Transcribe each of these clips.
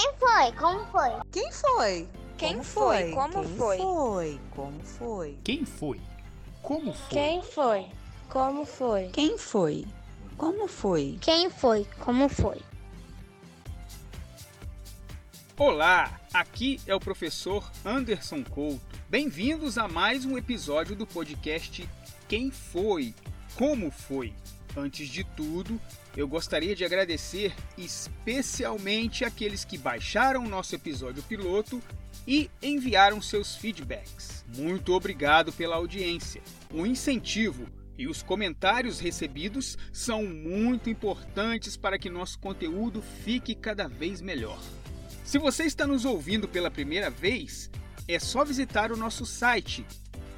Quem foi? Como foi? Quem foi? Quem Como foi? Como Quem foi? foi? Como foi? Quem foi? Como foi? Quem foi? Como foi? Quem foi? Como foi? Quem foi? Como foi? Olá, aqui é o professor Anderson Couto. Bem-vindos a mais um episódio do podcast Quem foi? Como foi? Antes de tudo, eu gostaria de agradecer especialmente aqueles que baixaram o nosso episódio piloto e enviaram seus feedbacks. Muito obrigado pela audiência. O incentivo e os comentários recebidos são muito importantes para que nosso conteúdo fique cada vez melhor. Se você está nos ouvindo pela primeira vez, é só visitar o nosso site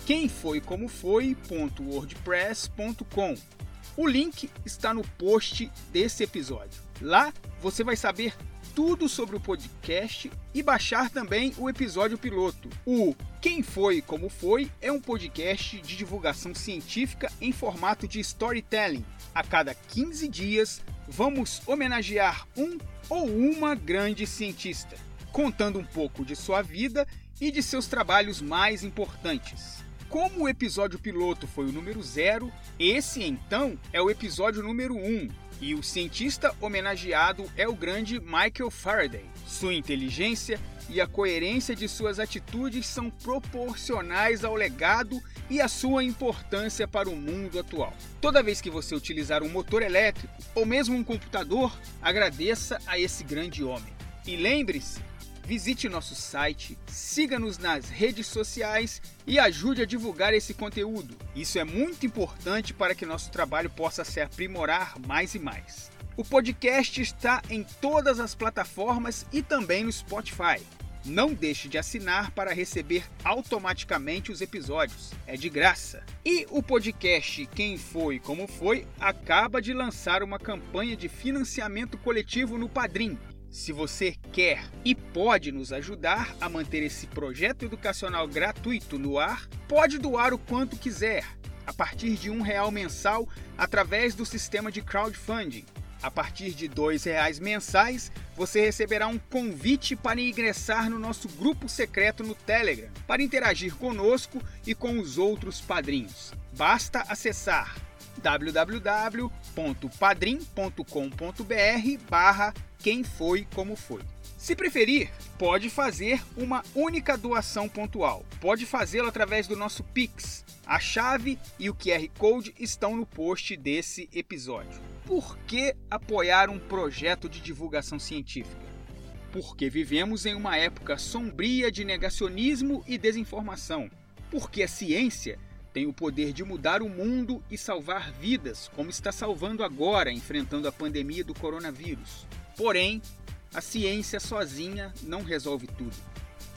quemfoicomofoi.wordpress.com. O link está no post desse episódio. Lá você vai saber tudo sobre o podcast e baixar também o episódio piloto. O Quem Foi Como Foi é um podcast de divulgação científica em formato de storytelling. A cada 15 dias, vamos homenagear um ou uma grande cientista, contando um pouco de sua vida e de seus trabalhos mais importantes. Como o episódio piloto foi o número zero, esse então é o episódio número 1, um, e o cientista homenageado é o grande Michael Faraday. Sua inteligência e a coerência de suas atitudes são proporcionais ao legado e à sua importância para o mundo atual. Toda vez que você utilizar um motor elétrico ou mesmo um computador, agradeça a esse grande homem. E lembre-se, visite nosso site, siga-nos nas redes sociais e ajude a divulgar esse conteúdo. Isso é muito importante para que nosso trabalho possa se aprimorar mais e mais. O podcast está em todas as plataformas e também no Spotify. Não deixe de assinar para receber automaticamente os episódios. É de graça. E o podcast Quem Foi Como Foi acaba de lançar uma campanha de financiamento coletivo no Padrim. Se você quer e pode nos ajudar a manter esse projeto educacional gratuito no ar, pode doar o quanto quiser, a partir de um real mensal através do sistema de crowdfunding. A partir de R$ reais mensais, você receberá um convite para ingressar no nosso grupo secreto no Telegram, para interagir conosco e com os outros padrinhos. Basta acessar www.padrim.com.br barra quem foi como foi. Se preferir, pode fazer uma única doação pontual. Pode fazê-lo através do nosso Pix. A chave e o QR Code estão no post desse episódio. Por que apoiar um projeto de divulgação científica? Porque vivemos em uma época sombria de negacionismo e desinformação. Porque a ciência tem o poder de mudar o mundo e salvar vidas, como está salvando agora, enfrentando a pandemia do coronavírus. Porém, a ciência sozinha não resolve tudo.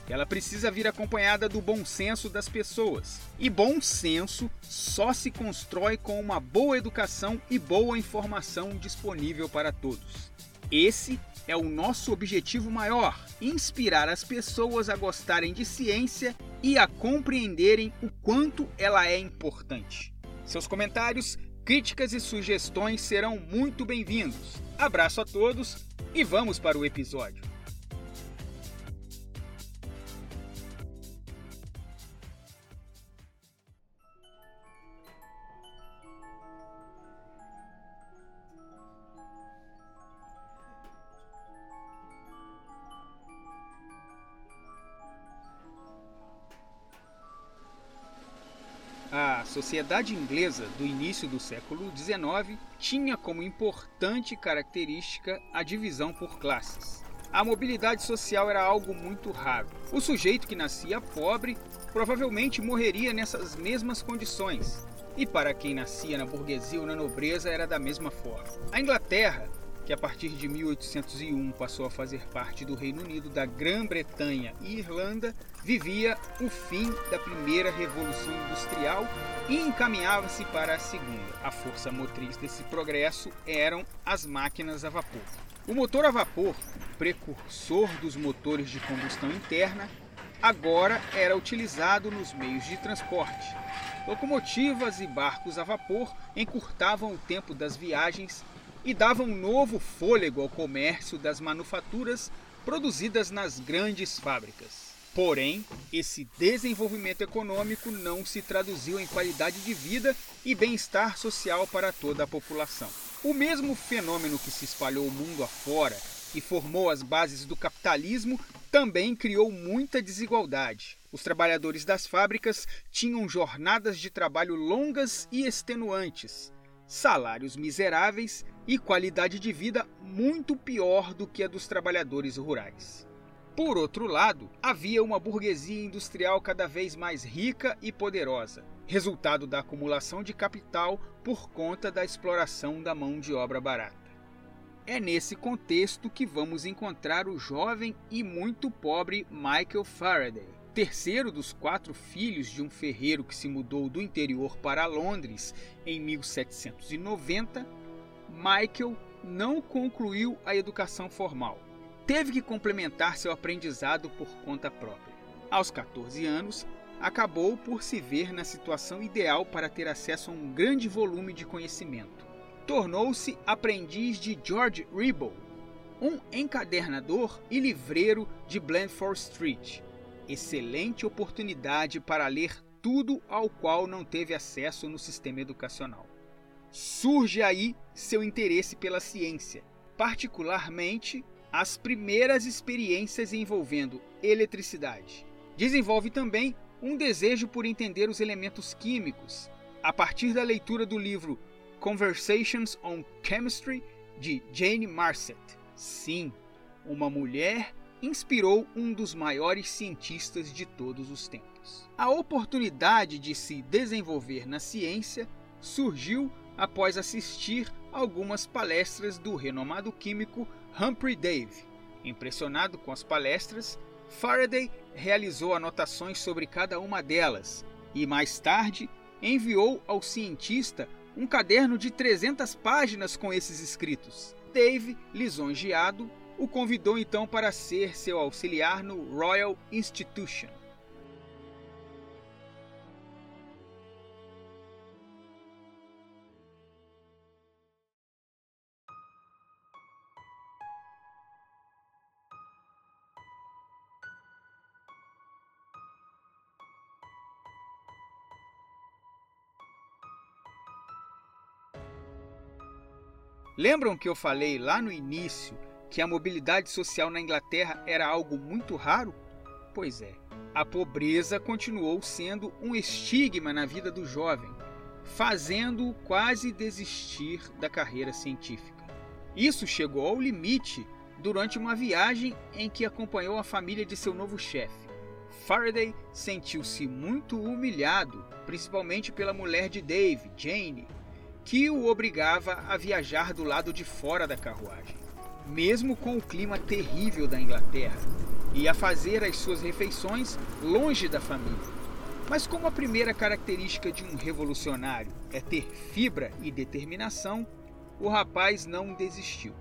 Ela precisa vir acompanhada do bom senso das pessoas. E bom senso só se constrói com uma boa educação e boa informação disponível para todos. Esse é o nosso objetivo maior: inspirar as pessoas a gostarem de ciência e a compreenderem o quanto ela é importante. Seus comentários, críticas e sugestões serão muito bem-vindos. Abraço a todos e vamos para o episódio. Sociedade inglesa do início do século XIX tinha como importante característica a divisão por classes. A mobilidade social era algo muito raro. O sujeito que nascia pobre provavelmente morreria nessas mesmas condições. E para quem nascia na burguesia ou na nobreza era da mesma forma. A Inglaterra que a partir de 1801 passou a fazer parte do Reino Unido, da Grã-Bretanha e Irlanda, vivia o fim da primeira revolução industrial e encaminhava-se para a segunda. A força motriz desse progresso eram as máquinas a vapor. O motor a vapor, precursor dos motores de combustão interna, agora era utilizado nos meios de transporte. Locomotivas e barcos a vapor encurtavam o tempo das viagens e dava um novo fôlego ao comércio das manufaturas produzidas nas grandes fábricas. Porém, esse desenvolvimento econômico não se traduziu em qualidade de vida e bem-estar social para toda a população. O mesmo fenômeno que se espalhou o mundo afora e formou as bases do capitalismo também criou muita desigualdade. Os trabalhadores das fábricas tinham jornadas de trabalho longas e extenuantes, salários miseráveis e qualidade de vida muito pior do que a dos trabalhadores rurais. Por outro lado, havia uma burguesia industrial cada vez mais rica e poderosa, resultado da acumulação de capital por conta da exploração da mão de obra barata. É nesse contexto que vamos encontrar o jovem e muito pobre Michael Faraday, terceiro dos quatro filhos de um ferreiro que se mudou do interior para Londres em 1790. Michael não concluiu a educação formal teve que complementar seu aprendizado por conta própria. Aos 14 anos, acabou por se ver na situação ideal para ter acesso a um grande volume de conhecimento. Tornou-se aprendiz de George Ribble, um encadernador e livreiro de Blandford Street. Excelente oportunidade para ler tudo ao qual não teve acesso no sistema educacional. Surge aí seu interesse pela ciência, particularmente as primeiras experiências envolvendo eletricidade. Desenvolve também um desejo por entender os elementos químicos, a partir da leitura do livro Conversations on Chemistry de Jane Marcet. Sim, uma mulher inspirou um dos maiores cientistas de todos os tempos. A oportunidade de se desenvolver na ciência surgiu após assistir algumas palestras do renomado químico Humphrey Davy. Impressionado com as palestras, Faraday realizou anotações sobre cada uma delas e, mais tarde, enviou ao cientista um caderno de 300 páginas com esses escritos. Dave, lisonjeado, o convidou então para ser seu auxiliar no Royal Institution. Lembram que eu falei lá no início que a mobilidade social na Inglaterra era algo muito raro? Pois é, a pobreza continuou sendo um estigma na vida do jovem, fazendo-o quase desistir da carreira científica. Isso chegou ao limite durante uma viagem em que acompanhou a família de seu novo chefe. Faraday sentiu-se muito humilhado, principalmente pela mulher de Dave, Jane, que o obrigava a viajar do lado de fora da carruagem, mesmo com o clima terrível da Inglaterra, e a fazer as suas refeições longe da família. Mas como a primeira característica de um revolucionário é ter fibra e determinação, o rapaz não desistiu.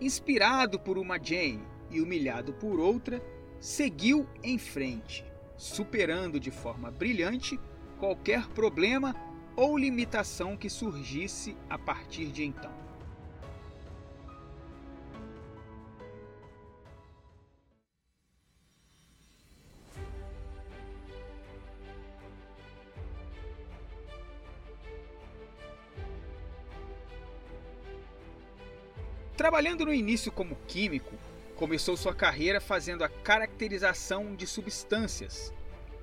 Inspirado por uma Jane e humilhado por outra, seguiu em frente, superando de forma brilhante qualquer problema ou limitação que surgisse a partir de então. Trabalhando no início como químico, começou sua carreira fazendo a caracterização de substâncias.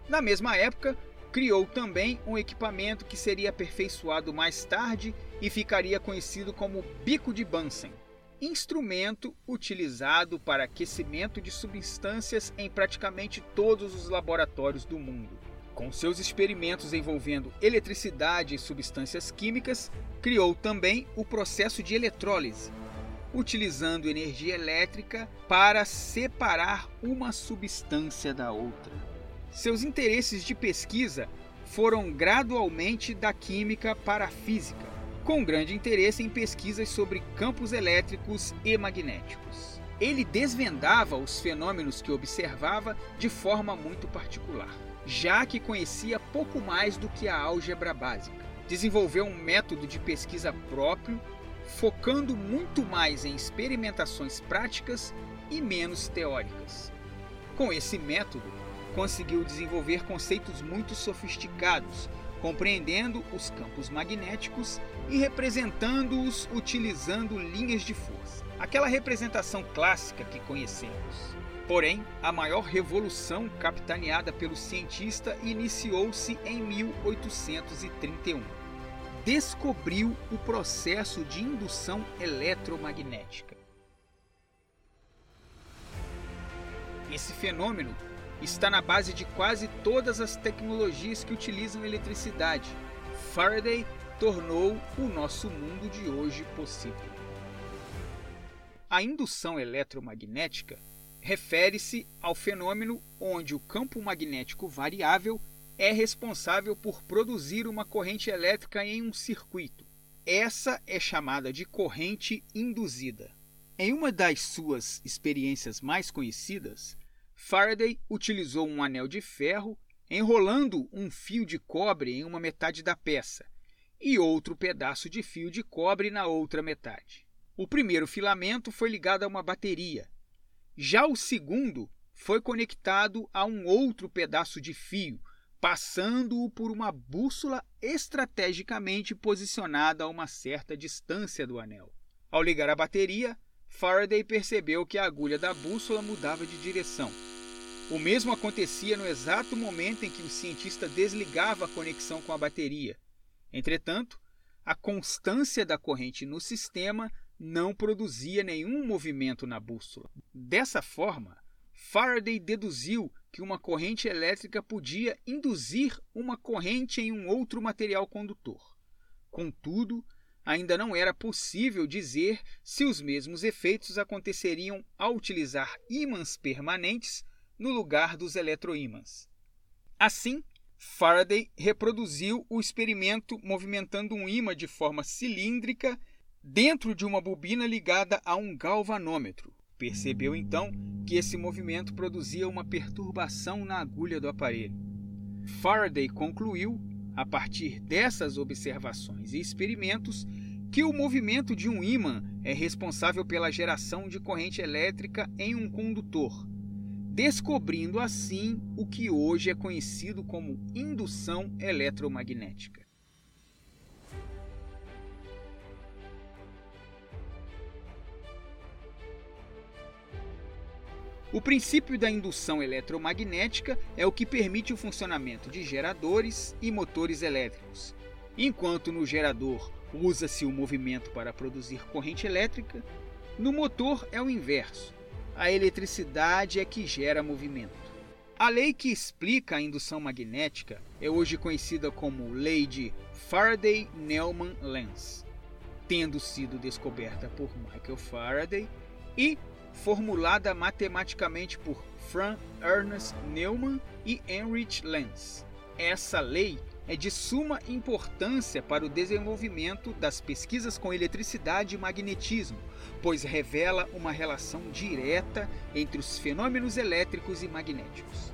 Na mesma época, Criou também um equipamento que seria aperfeiçoado mais tarde e ficaria conhecido como bico de Bunsen, instrumento utilizado para aquecimento de substâncias em praticamente todos os laboratórios do mundo. Com seus experimentos envolvendo eletricidade e substâncias químicas, criou também o processo de eletrólise, utilizando energia elétrica para separar uma substância da outra. Seus interesses de pesquisa foram gradualmente da química para a física, com grande interesse em pesquisas sobre campos elétricos e magnéticos. Ele desvendava os fenômenos que observava de forma muito particular, já que conhecia pouco mais do que a álgebra básica. Desenvolveu um método de pesquisa próprio, focando muito mais em experimentações práticas e menos teóricas. Com esse método, conseguiu desenvolver conceitos muito sofisticados, compreendendo os campos magnéticos e representando-os utilizando linhas de força. Aquela representação clássica que conhecemos. Porém, a maior revolução capitaneada pelo cientista iniciou-se em 1831. Descobriu o processo de indução eletromagnética. Esse fenômeno está na base de quase todas as tecnologias que utilizam eletricidade. Faraday tornou o nosso mundo de hoje possível. A indução eletromagnética refere-se ao fenômeno onde o campo magnético variável é responsável por produzir uma corrente elétrica em um circuito. Essa é chamada de corrente induzida. Em uma das suas experiências mais conhecidas, Faraday utilizou um anel de ferro enrolando um fio de cobre em uma metade da peça e outro pedaço de fio de cobre na outra metade. O primeiro filamento foi ligado a uma bateria já o segundo foi conectado a um outro pedaço de fio, passando-o por uma bússola estrategicamente posicionada a uma certa distância do anel. Ao ligar a bateria, Faraday percebeu que a agulha da bússola mudava de direção. O mesmo acontecia no exato momento em que o cientista desligava a conexão com a bateria. Entretanto, a constância da corrente no sistema não produzia nenhum movimento na bússola. Dessa forma, Faraday deduziu que uma corrente elétrica podia induzir uma corrente em um outro material condutor. Contudo, ainda não era possível dizer se os mesmos efeitos aconteceriam ao utilizar ímãs permanentes no lugar dos eletroímãs. Assim, Faraday reproduziu o experimento movimentando um ímã de forma cilíndrica dentro de uma bobina ligada a um galvanômetro. Percebeu então que esse movimento produzia uma perturbação na agulha do aparelho. Faraday concluiu, a partir dessas observações e experimentos, que o movimento de um ímã é responsável pela geração de corrente elétrica em um condutor, descobrindo assim o que hoje é conhecido como indução eletromagnética. O princípio da indução eletromagnética é o que permite o funcionamento de geradores e motores elétricos. Enquanto no gerador usa-se o movimento para produzir corrente elétrica, no motor é o inverso. A eletricidade é que gera movimento. A lei que explica a indução magnética é hoje conhecida como Lei de Faraday-Neumann-Lenz, tendo sido descoberta por Michael Faraday e formulada matematicamente por Franz Ernst Neumann e Heinrich Lenz. Essa lei é de suma importância para o desenvolvimento das pesquisas com eletricidade e magnetismo, pois revela uma relação direta entre os fenômenos elétricos e magnéticos.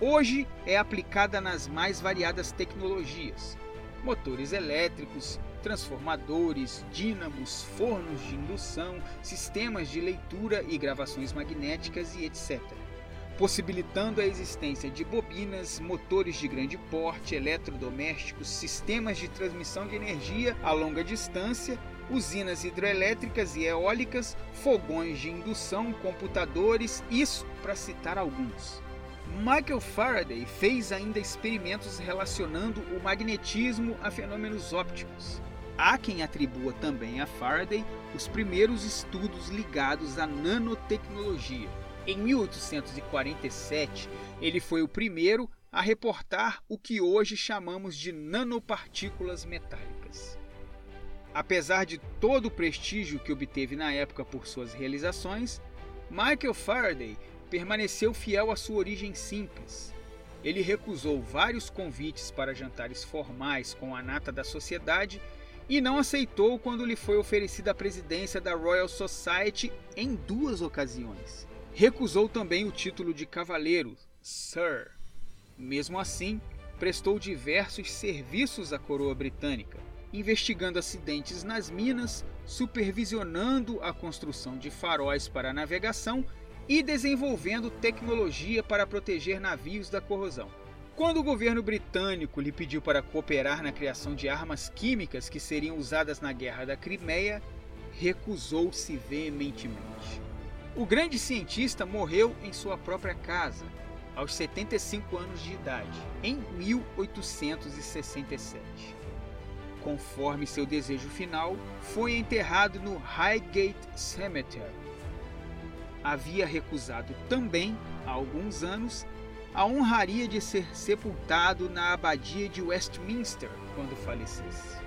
Hoje é aplicada nas mais variadas tecnologias: motores elétricos, transformadores, dínamos, fornos de indução, sistemas de leitura e gravações magnéticas e etc., possibilitando a existência de bobinas, motores de grande porte, eletrodomésticos, sistemas de transmissão de energia a longa distância, usinas hidrelétricas e eólicas, fogões de indução, computadores, isso para citar alguns. Michael Faraday fez ainda experimentos relacionando o magnetismo a fenômenos ópticos. Há quem atribua também a Faraday os primeiros estudos ligados à nanotecnologia. Em 1847, ele foi o primeiro a reportar o que hoje chamamos de nanopartículas metálicas. Apesar de todo o prestígio que obteve na época por suas realizações, Michael Faraday permaneceu fiel à sua origem simples. Ele recusou vários convites para jantares formais com a nata da sociedade e não aceitou quando lhe foi oferecida a presidência da Royal Society em duas ocasiões. Recusou também o título de cavaleiro, Sir. Mesmo assim, prestou diversos serviços à coroa britânica. investigando acidentes nas minas, supervisionando a construção de faróis para navegação e desenvolvendo tecnologia para proteger navios da corrosão. Quando o governo britânico lhe pediu para cooperar na criação de armas químicas que seriam usadas na Guerra da Crimeia, recusou-se veementemente. O grande cientista morreu em sua própria casa, aos 75 anos de idade, em 1867. Conforme seu desejo final, foi enterrado no Highgate Cemetery. Havia recusado também, há alguns anos, a honraria de ser sepultado na abadia de Westminster quando falecesse.